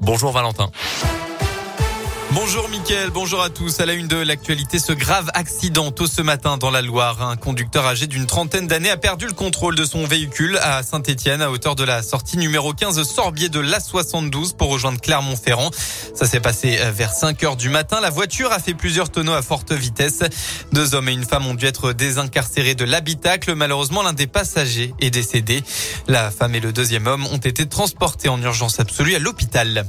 Bonjour Valentin. Bonjour Mickaël, bonjour à tous. À la une de l'actualité, ce grave accident tôt ce matin dans la Loire. Un conducteur âgé d'une trentaine d'années a perdu le contrôle de son véhicule à Saint-Etienne à hauteur de la sortie numéro 15 Sorbier de l'A72 pour rejoindre Clermont-Ferrand. Ça s'est passé vers 5 heures du matin. La voiture a fait plusieurs tonneaux à forte vitesse. Deux hommes et une femme ont dû être désincarcérés de l'habitacle. Malheureusement, l'un des passagers est décédé. La femme et le deuxième homme ont été transportés en urgence absolue à l'hôpital.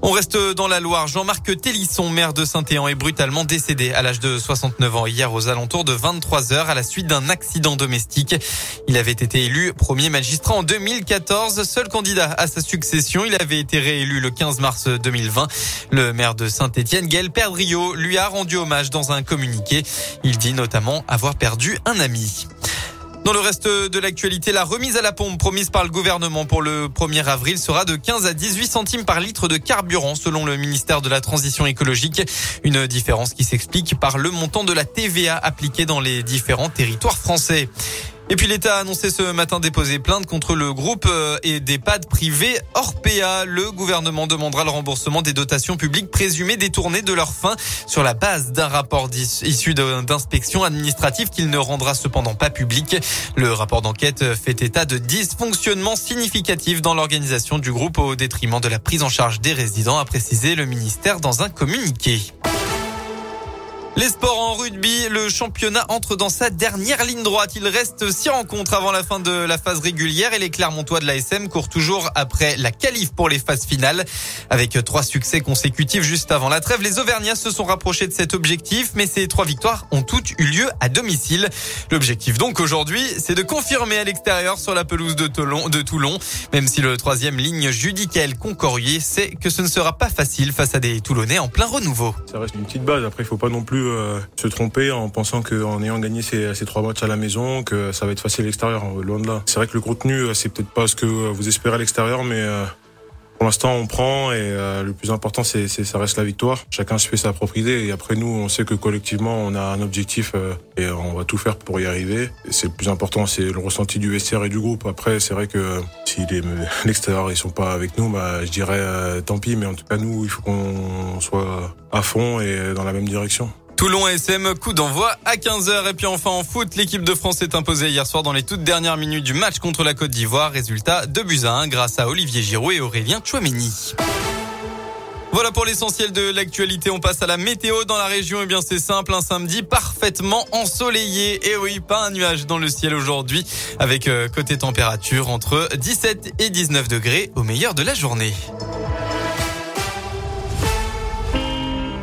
On reste dans la Loire. Jean-Marc Télisson, maire de Saint-Éan, est brutalement décédé à l'âge de 69 ans hier aux alentours de 23 heures à la suite d'un accident domestique. Il avait été élu premier magistrat en 2014, seul candidat à sa succession. Il avait été réélu le 15 mars 2020. Le maire de Saint-Étienne, Gaël Perdriau, lui a rendu hommage dans un communiqué. Il dit notamment avoir perdu un ami. Dans le reste de l'actualité, la remise à la pompe promise par le gouvernement pour le 1er avril sera de 15 à 18 centimes par litre de carburant selon le ministère de la Transition écologique. Une différence qui s'explique par le montant de la TVA appliquée dans les différents territoires français. Et puis l'État a annoncé ce matin déposer plainte contre le groupe euh, et d'EHPAD privés Orpea. Le gouvernement demandera le remboursement des dotations publiques présumées détournées de leur fin sur la base d'un rapport issu d'inspection administrative qu'il ne rendra cependant pas public. Le rapport d'enquête fait état de dysfonctionnements significatifs dans l'organisation du groupe au détriment de la prise en charge des résidents, a précisé le ministère dans un communiqué. Les sports en rugby, le championnat entre dans sa dernière ligne droite. Il reste six rencontres avant la fin de la phase régulière et les Clermontois de l'ASM courent toujours après la qualif pour les phases finales. Avec trois succès consécutifs juste avant la trêve, les Auvergnats se sont rapprochés de cet objectif, mais ces trois victoires ont toutes eu lieu à domicile. L'objectif donc aujourd'hui, c'est de confirmer à l'extérieur sur la pelouse de Toulon, même si le troisième ligne Judicaël Concorier sait que ce ne sera pas facile face à des Toulonnais en plein renouveau. Ça reste une petite base, après il faut pas non plus euh, se tromper en pensant qu'en ayant gagné ces, trois matchs à la maison, que ça va être facile à l'extérieur, loin de là. C'est vrai que le contenu, euh, c'est peut-être pas ce que vous espérez à l'extérieur, mais euh, pour l'instant, on prend et le plus important, c'est, ça reste la victoire. Chacun se fait sa propre idée et après nous, on sait que collectivement, on a un objectif et on va tout faire pour y arriver. C'est le plus important, c'est le ressenti du vestiaire et du groupe. Après, c'est vrai que si l'extérieur ils sont pas avec nous, bah je dirais tant pis. Mais en tout cas, nous, il faut qu'on soit à fond et dans la même direction. Toulon SM, coup d'envoi à 15h. Et puis enfin en foot, l'équipe de France s'est imposée hier soir dans les toutes dernières minutes du match contre la Côte d'Ivoire. Résultat de buts à 1 grâce à Olivier Giroud et Aurélien Chouameni. Voilà pour l'essentiel de l'actualité. On passe à la météo dans la région. Eh bien, c'est simple. Un samedi parfaitement ensoleillé. Et oui, pas un nuage dans le ciel aujourd'hui. Avec euh, côté température entre 17 et 19 degrés au meilleur de la journée.